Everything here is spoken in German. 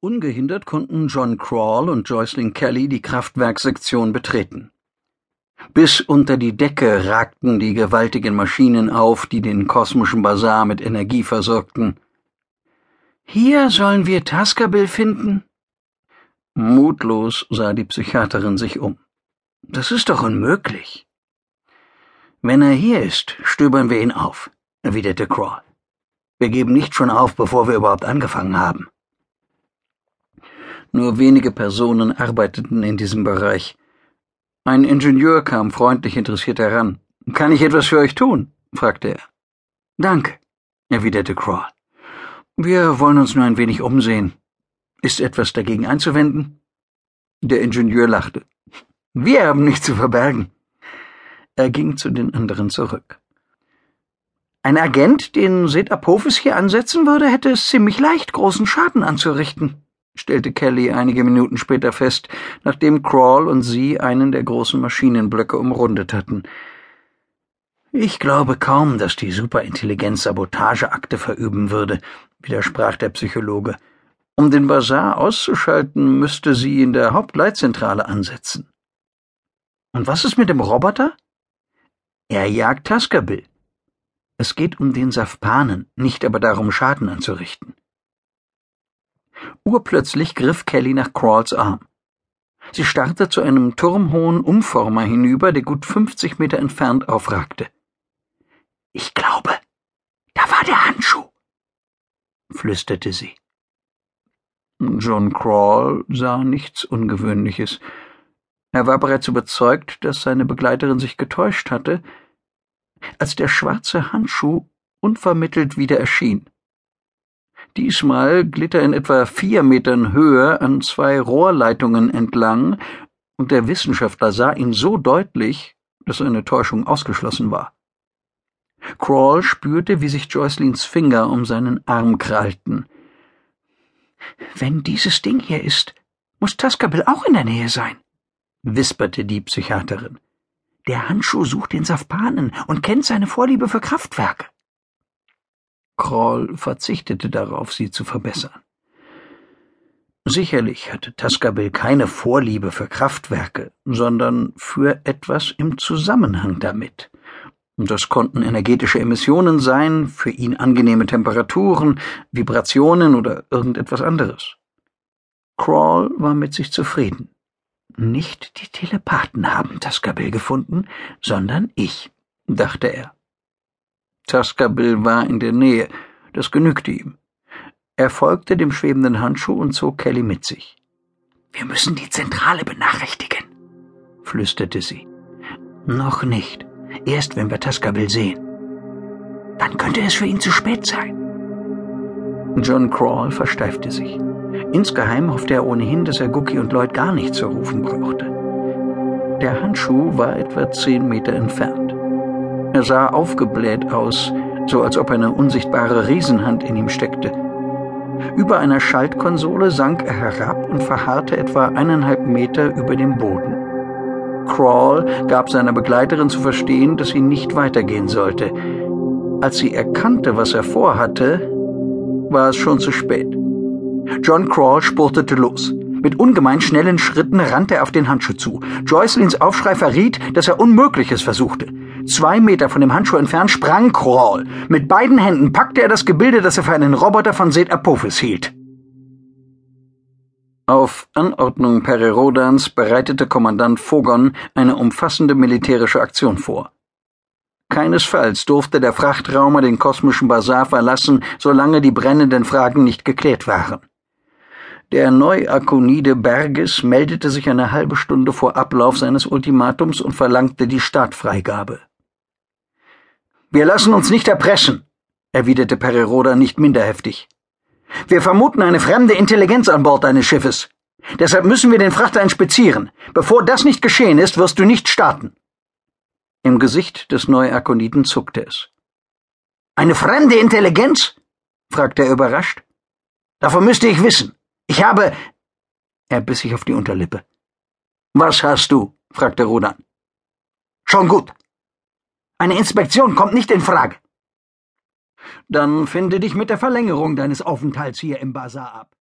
Ungehindert konnten John Crawl und Joycelyn Kelly die Kraftwerkssektion betreten. Bis unter die Decke ragten die gewaltigen Maschinen auf, die den kosmischen Basar mit Energie versorgten. Hier sollen wir Taskerbill finden? Mutlos sah die Psychiaterin sich um. Das ist doch unmöglich. Wenn er hier ist, stöbern wir ihn auf, erwiderte Crawl. Wir geben nicht schon auf, bevor wir überhaupt angefangen haben. Nur wenige Personen arbeiteten in diesem Bereich. Ein Ingenieur kam freundlich interessiert heran. Kann ich etwas für euch tun? fragte er. Danke, erwiderte Crawl. Wir wollen uns nur ein wenig umsehen. Ist etwas dagegen einzuwenden? Der Ingenieur lachte. Wir haben nichts zu verbergen. Er ging zu den anderen zurück. Ein Agent, den Apophis hier ansetzen würde, hätte es ziemlich leicht, großen Schaden anzurichten stellte Kelly einige Minuten später fest, nachdem Crawl und sie einen der großen Maschinenblöcke umrundet hatten. Ich glaube kaum, dass die Superintelligenz Sabotageakte verüben würde, widersprach der Psychologe. Um den Bazar auszuschalten, müsste sie in der Hauptleitzentrale ansetzen. Und was ist mit dem Roboter? Er jagt Taskerbill. Es geht um den Safpanen, nicht aber darum, Schaden anzurichten. Urplötzlich griff Kelly nach Crawls Arm. Sie starrte zu einem turmhohen Umformer hinüber, der gut fünfzig Meter entfernt aufragte. Ich glaube, da war der Handschuh, flüsterte sie. John Crawl sah nichts Ungewöhnliches. Er war bereits überzeugt, dass seine Begleiterin sich getäuscht hatte, als der schwarze Handschuh unvermittelt wieder erschien. Diesmal glitt er in etwa vier Metern Höhe an zwei Rohrleitungen entlang, und der Wissenschaftler sah ihn so deutlich, dass eine Täuschung ausgeschlossen war. Crawl spürte, wie sich Joycelins Finger um seinen Arm krallten. Wenn dieses Ding hier ist, muss Tascabil auch in der Nähe sein, wisperte die Psychiaterin. Der Handschuh sucht den Safpanen und kennt seine Vorliebe für Kraftwerke. Kroll verzichtete darauf, sie zu verbessern. Sicherlich hatte Tascabil keine Vorliebe für Kraftwerke, sondern für etwas im Zusammenhang damit. Das konnten energetische Emissionen sein, für ihn angenehme Temperaturen, Vibrationen oder irgendetwas anderes. Crawl war mit sich zufrieden. Nicht die Telepathen haben Tascabil gefunden, sondern ich, dachte er. Tascabil war in der Nähe, das genügte ihm. Er folgte dem schwebenden Handschuh und zog Kelly mit sich. Wir müssen die Zentrale benachrichtigen, flüsterte sie. Noch nicht. Erst wenn wir Tascabil sehen. Dann könnte es für ihn zu spät sein. John Crawl versteifte sich. Insgeheim hoffte er ohnehin, dass er Gookie und Lloyd gar nicht zu rufen brauchte. Der Handschuh war etwa zehn Meter entfernt. Er sah aufgebläht aus, so als ob eine unsichtbare Riesenhand in ihm steckte. Über einer Schaltkonsole sank er herab und verharrte etwa eineinhalb Meter über dem Boden. Crawl gab seiner Begleiterin zu verstehen, dass sie nicht weitergehen sollte. Als sie erkannte, was er vorhatte, war es schon zu spät. John Crawl spurtete los. Mit ungemein schnellen Schritten rannte er auf den Handschuh zu. Joycelins Aufschrei verriet, dass er Unmögliches versuchte. Zwei Meter von dem Handschuh entfernt sprang Crawl. Mit beiden Händen packte er das Gebilde, das er für einen Roboter von Seth Apophis hielt. Auf Anordnung Pererodans bereitete Kommandant Fogon eine umfassende militärische Aktion vor. Keinesfalls durfte der Frachtraumer den kosmischen Basar verlassen, solange die brennenden Fragen nicht geklärt waren. Der Neuakonide Berges meldete sich eine halbe Stunde vor Ablauf seines Ultimatums und verlangte die Startfreigabe. Wir lassen uns nicht erpressen, erwiderte Pereroda nicht minder heftig. Wir vermuten eine fremde Intelligenz an Bord deines Schiffes. Deshalb müssen wir den Frachter inspizieren. Bevor das nicht geschehen ist, wirst du nicht starten. Im Gesicht des Neuakoniden zuckte es. Eine fremde Intelligenz? fragte er überrascht. Davon müsste ich wissen. Ich habe. Er biss sich auf die Unterlippe. Was hast du? fragte Rodan. Schon gut. Eine Inspektion kommt nicht in Frage. Dann finde dich mit der Verlängerung deines Aufenthalts hier im Basar ab.